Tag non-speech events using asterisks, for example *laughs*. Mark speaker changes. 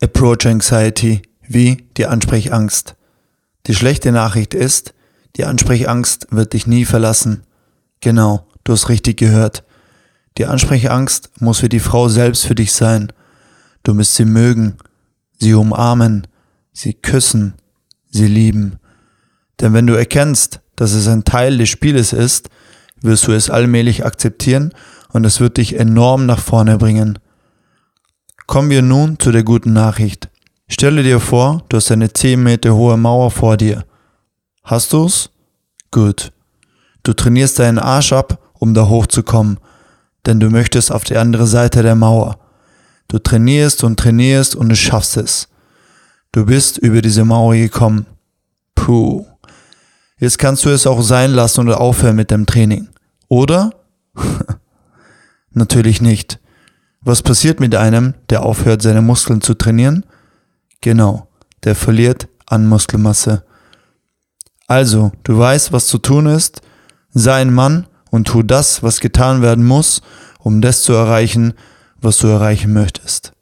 Speaker 1: Approach Anxiety wie die Ansprechangst. Die schlechte Nachricht ist, die Ansprechangst wird dich nie verlassen. Genau, du hast richtig gehört. Die Ansprechangst muss für die Frau selbst für dich sein. Du musst sie mögen, sie umarmen, sie küssen, sie lieben. Denn wenn du erkennst, dass es ein Teil des Spieles ist, wirst du es allmählich akzeptieren und es wird dich enorm nach vorne bringen. Kommen wir nun zu der guten Nachricht. Stelle dir vor, du hast eine 10 Meter hohe Mauer vor dir. Hast du's? Gut. Du trainierst deinen Arsch ab, um da hochzukommen, denn du möchtest auf die andere Seite der Mauer. Du trainierst und trainierst und du schaffst es. Du bist über diese Mauer gekommen. Puh. Jetzt kannst du es auch sein lassen oder aufhören mit dem Training. Oder? *laughs* Natürlich nicht. Was passiert mit einem, der aufhört, seine Muskeln zu trainieren? Genau, der verliert an Muskelmasse. Also, du weißt, was zu tun ist, sei ein Mann und tu das, was getan werden muss, um das zu erreichen, was du erreichen möchtest.